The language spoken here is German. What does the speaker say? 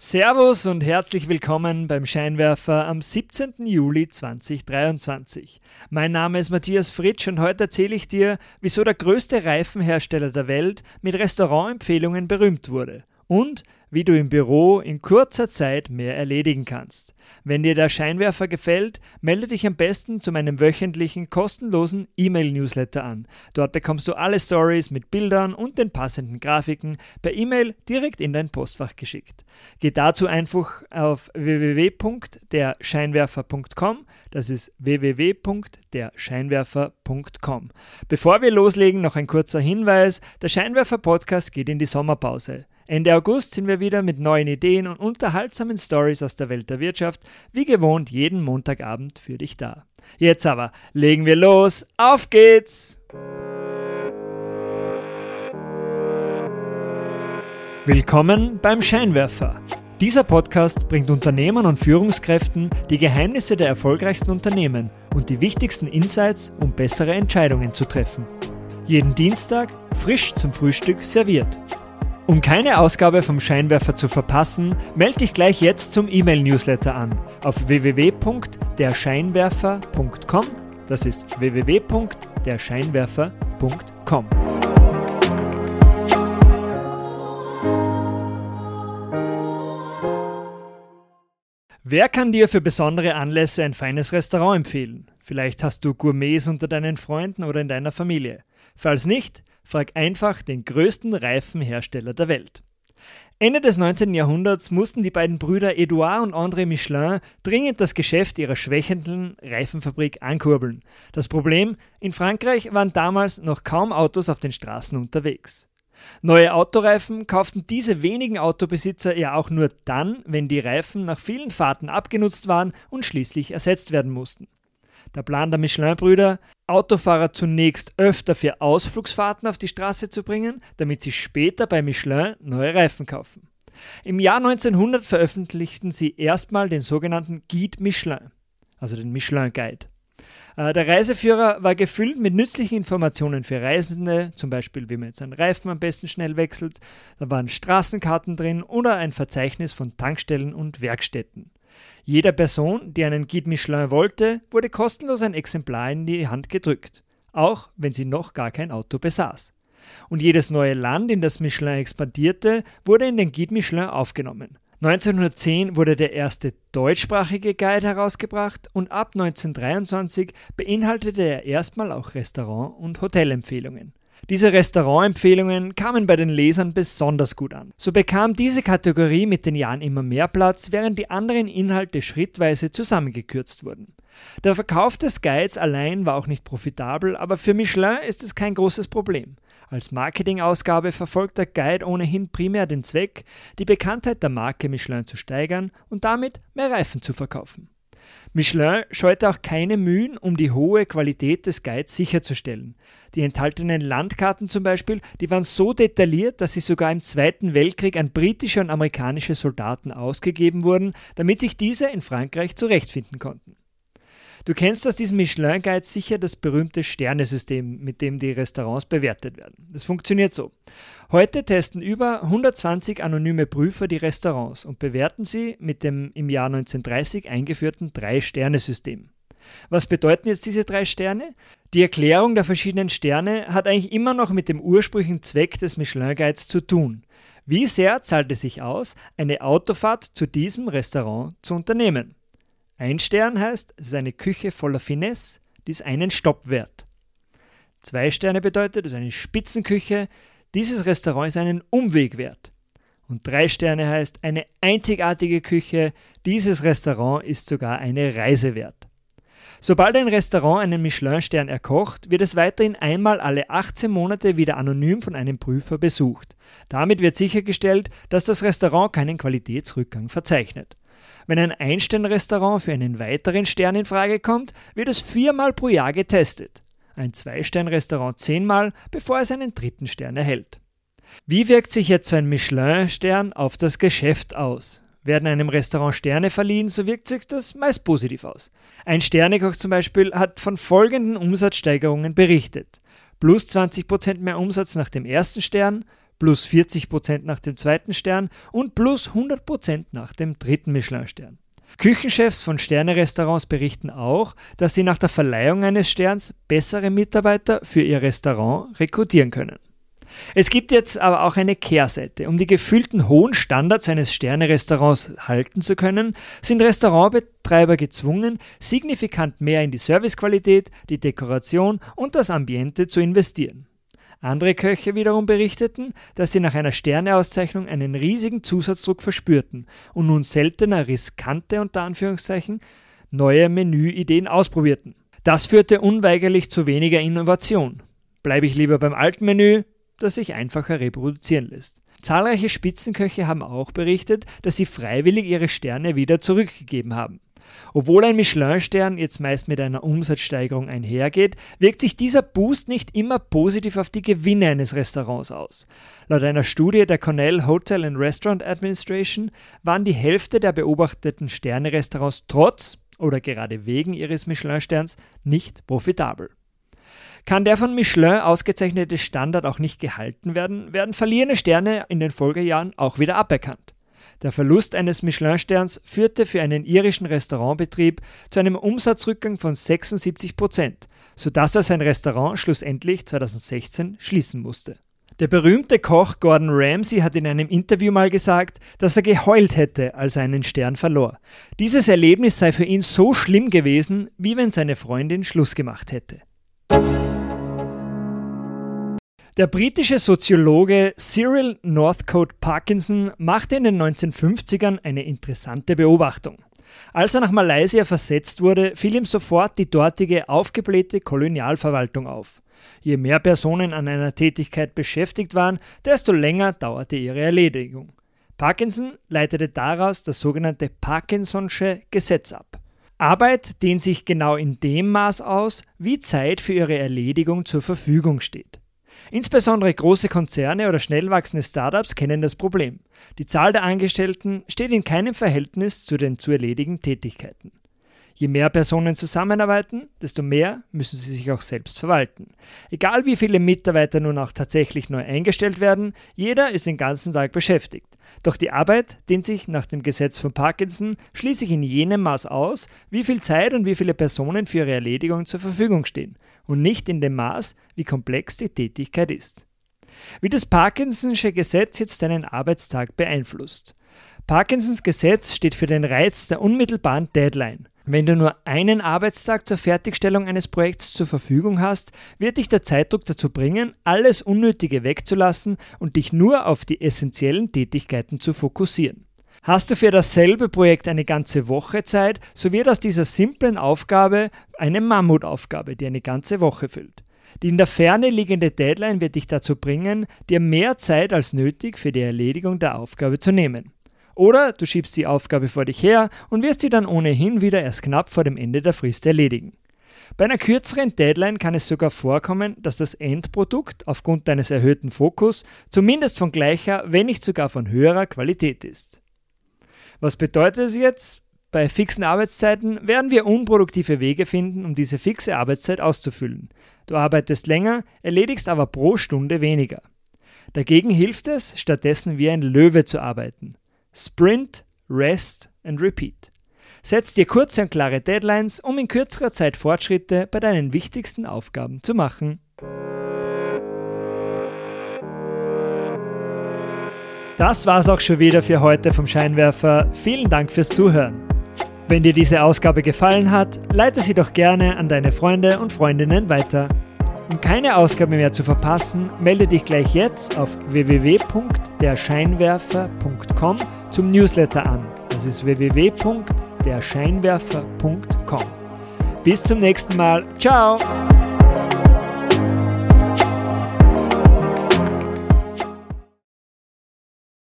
Servus und herzlich willkommen beim Scheinwerfer am 17. Juli 2023. Mein Name ist Matthias Fritsch und heute erzähle ich dir, wieso der größte Reifenhersteller der Welt mit Restaurantempfehlungen berühmt wurde und wie du im Büro in kurzer Zeit mehr erledigen kannst. Wenn dir der Scheinwerfer gefällt, melde dich am besten zu meinem wöchentlichen kostenlosen E-Mail-Newsletter an. Dort bekommst du alle Stories mit Bildern und den passenden Grafiken per E-Mail direkt in dein Postfach geschickt. Geh dazu einfach auf www.derscheinwerfer.com. Das ist www.derscheinwerfer.com. Bevor wir loslegen, noch ein kurzer Hinweis: Der Scheinwerfer Podcast geht in die Sommerpause. Ende August sind wir wieder mit neuen Ideen und unterhaltsamen Stories aus der Welt der Wirtschaft, wie gewohnt jeden Montagabend für dich da. Jetzt aber legen wir los, auf geht's! Willkommen beim Scheinwerfer. Dieser Podcast bringt Unternehmern und Führungskräften die Geheimnisse der erfolgreichsten Unternehmen und die wichtigsten Insights, um bessere Entscheidungen zu treffen. Jeden Dienstag frisch zum Frühstück serviert. Um keine Ausgabe vom Scheinwerfer zu verpassen, melde dich gleich jetzt zum E-Mail-Newsletter an auf www.derscheinwerfer.com. Das ist www.derscheinwerfer.com. Wer kann dir für besondere Anlässe ein feines Restaurant empfehlen? Vielleicht hast du Gourmets unter deinen Freunden oder in deiner Familie. Falls nicht, Frag einfach den größten Reifenhersteller der Welt. Ende des 19. Jahrhunderts mussten die beiden Brüder Edouard und André Michelin dringend das Geschäft ihrer schwächenden Reifenfabrik ankurbeln. Das Problem, in Frankreich waren damals noch kaum Autos auf den Straßen unterwegs. Neue Autoreifen kauften diese wenigen Autobesitzer ja auch nur dann, wenn die Reifen nach vielen Fahrten abgenutzt waren und schließlich ersetzt werden mussten. Der Plan der Michelin-Brüder, Autofahrer zunächst öfter für Ausflugsfahrten auf die Straße zu bringen, damit sie später bei Michelin neue Reifen kaufen. Im Jahr 1900 veröffentlichten sie erstmal den sogenannten Guide Michelin, also den Michelin Guide. Äh, der Reiseführer war gefüllt mit nützlichen Informationen für Reisende, zum Beispiel wie man jetzt einen Reifen am besten schnell wechselt. Da waren Straßenkarten drin oder ein Verzeichnis von Tankstellen und Werkstätten. Jeder Person, die einen Guide Michelin wollte, wurde kostenlos ein Exemplar in die Hand gedrückt, auch wenn sie noch gar kein Auto besaß. Und jedes neue Land, in das Michelin expandierte, wurde in den Guide Michelin aufgenommen. 1910 wurde der erste deutschsprachige Guide herausgebracht und ab 1923 beinhaltete er erstmal auch Restaurant- und Hotelempfehlungen. Diese Restaurantempfehlungen kamen bei den Lesern besonders gut an. So bekam diese Kategorie mit den Jahren immer mehr Platz, während die anderen Inhalte schrittweise zusammengekürzt wurden. Der Verkauf des Guides allein war auch nicht profitabel, aber für Michelin ist es kein großes Problem. Als Marketingausgabe verfolgt der Guide ohnehin primär den Zweck, die Bekanntheit der Marke Michelin zu steigern und damit mehr Reifen zu verkaufen. Michelin scheute auch keine Mühen, um die hohe Qualität des Guides sicherzustellen. Die enthaltenen Landkarten zum Beispiel, die waren so detailliert, dass sie sogar im Zweiten Weltkrieg an britische und amerikanische Soldaten ausgegeben wurden, damit sich diese in Frankreich zurechtfinden konnten. Du kennst aus diesem Michelin Guide sicher das berühmte Sternesystem, mit dem die Restaurants bewertet werden. Das funktioniert so. Heute testen über 120 anonyme Prüfer die Restaurants und bewerten sie mit dem im Jahr 1930 eingeführten Drei-Sterne-System. Was bedeuten jetzt diese drei Sterne? Die Erklärung der verschiedenen Sterne hat eigentlich immer noch mit dem ursprünglichen Zweck des Michelin Guides zu tun. Wie sehr zahlt es sich aus, eine Autofahrt zu diesem Restaurant zu unternehmen? Ein Stern heißt, es ist eine Küche voller Finesse, die ist einen Stopp wert. Zwei Sterne bedeutet, es ist eine Spitzenküche, dieses Restaurant ist einen Umweg wert. Und drei Sterne heißt, eine einzigartige Küche, dieses Restaurant ist sogar eine Reise wert. Sobald ein Restaurant einen Michelin-Stern erkocht, wird es weiterhin einmal alle 18 Monate wieder anonym von einem Prüfer besucht. Damit wird sichergestellt, dass das Restaurant keinen Qualitätsrückgang verzeichnet. Wenn ein Ein-Stern-Restaurant für einen weiteren Stern in Frage kommt, wird es viermal pro Jahr getestet. Ein Zwei-Stern-Restaurant zehnmal, bevor es einen dritten Stern erhält. Wie wirkt sich jetzt so ein Michelin-Stern auf das Geschäft aus? Werden einem Restaurant Sterne verliehen, so wirkt sich das meist positiv aus. Ein Sternekoch zum Beispiel hat von folgenden Umsatzsteigerungen berichtet. Plus 20% mehr Umsatz nach dem ersten Stern, plus 40% nach dem zweiten Stern und plus 100% nach dem dritten Michelin-Stern. Küchenchefs von Sternerestaurants berichten auch, dass sie nach der Verleihung eines Sterns bessere Mitarbeiter für ihr Restaurant rekrutieren können. Es gibt jetzt aber auch eine Kehrseite. Um die gefühlten hohen Standards eines Sternerestaurants halten zu können, sind Restaurantbetreiber gezwungen, signifikant mehr in die Servicequalität, die Dekoration und das Ambiente zu investieren. Andere Köche wiederum berichteten, dass sie nach einer Sterneauszeichnung einen riesigen Zusatzdruck verspürten und nun seltener riskante unter Anführungszeichen neue Menüideen ausprobierten. Das führte unweigerlich zu weniger Innovation. Bleibe ich lieber beim alten Menü, das sich einfacher reproduzieren lässt. Zahlreiche Spitzenköche haben auch berichtet, dass sie freiwillig ihre Sterne wieder zurückgegeben haben. Obwohl ein Michelin-Stern jetzt meist mit einer Umsatzsteigerung einhergeht, wirkt sich dieser Boost nicht immer positiv auf die Gewinne eines Restaurants aus. Laut einer Studie der Cornell Hotel and Restaurant Administration waren die Hälfte der beobachteten Sterne-Restaurants trotz oder gerade wegen ihres Michelin-Sterns nicht profitabel. Kann der von Michelin ausgezeichnete Standard auch nicht gehalten werden, werden verlierende Sterne in den Folgejahren auch wieder aberkannt. Der Verlust eines Michelin-Sterns führte für einen irischen Restaurantbetrieb zu einem Umsatzrückgang von 76 Prozent, sodass er sein Restaurant schlussendlich 2016 schließen musste. Der berühmte Koch Gordon Ramsay hat in einem Interview mal gesagt, dass er geheult hätte, als er einen Stern verlor. Dieses Erlebnis sei für ihn so schlimm gewesen, wie wenn seine Freundin Schluss gemacht hätte. Der britische Soziologe Cyril Northcote Parkinson machte in den 1950ern eine interessante Beobachtung. Als er nach Malaysia versetzt wurde, fiel ihm sofort die dortige aufgeblähte Kolonialverwaltung auf. Je mehr Personen an einer Tätigkeit beschäftigt waren, desto länger dauerte ihre Erledigung. Parkinson leitete daraus das sogenannte Parkinson'sche Gesetz ab. Arbeit dehnt sich genau in dem Maß aus, wie Zeit für ihre Erledigung zur Verfügung steht. Insbesondere große Konzerne oder schnell wachsende Startups kennen das Problem. Die Zahl der Angestellten steht in keinem Verhältnis zu den zu erledigen Tätigkeiten. Je mehr Personen zusammenarbeiten, desto mehr müssen sie sich auch selbst verwalten. Egal wie viele Mitarbeiter nun auch tatsächlich neu eingestellt werden, jeder ist den ganzen Tag beschäftigt. Doch die Arbeit dehnt sich nach dem Gesetz von Parkinson schließlich in jenem Maß aus, wie viel Zeit und wie viele Personen für ihre Erledigung zur Verfügung stehen und nicht in dem Maß, wie komplex die Tätigkeit ist. Wie das Parkinson'sche Gesetz jetzt deinen Arbeitstag beeinflusst. Parkinsons Gesetz steht für den Reiz der unmittelbaren Deadline. Wenn du nur einen Arbeitstag zur Fertigstellung eines Projekts zur Verfügung hast, wird dich der Zeitdruck dazu bringen, alles Unnötige wegzulassen und dich nur auf die essentiellen Tätigkeiten zu fokussieren. Hast du für dasselbe Projekt eine ganze Woche Zeit, so wird aus dieser simplen Aufgabe eine Mammutaufgabe, die eine ganze Woche füllt. Die in der Ferne liegende Deadline wird dich dazu bringen, dir mehr Zeit als nötig für die Erledigung der Aufgabe zu nehmen. Oder du schiebst die Aufgabe vor dich her und wirst sie dann ohnehin wieder erst knapp vor dem Ende der Frist erledigen. Bei einer kürzeren Deadline kann es sogar vorkommen, dass das Endprodukt aufgrund deines erhöhten Fokus zumindest von gleicher, wenn nicht sogar von höherer Qualität ist. Was bedeutet es jetzt? Bei fixen Arbeitszeiten werden wir unproduktive Wege finden, um diese fixe Arbeitszeit auszufüllen. Du arbeitest länger, erledigst aber pro Stunde weniger. Dagegen hilft es, stattdessen wie ein Löwe zu arbeiten. Sprint, Rest and Repeat. Setz dir kurze und klare Deadlines, um in kürzerer Zeit Fortschritte bei deinen wichtigsten Aufgaben zu machen. Das war's auch schon wieder für heute vom Scheinwerfer. Vielen Dank fürs Zuhören. Wenn dir diese Ausgabe gefallen hat, leite sie doch gerne an deine Freunde und Freundinnen weiter. Um keine Ausgabe mehr zu verpassen, melde dich gleich jetzt auf www.derscheinwerfer.com zum Newsletter an. Das ist www.derscheinwerfer.com. Bis zum nächsten Mal. Ciao!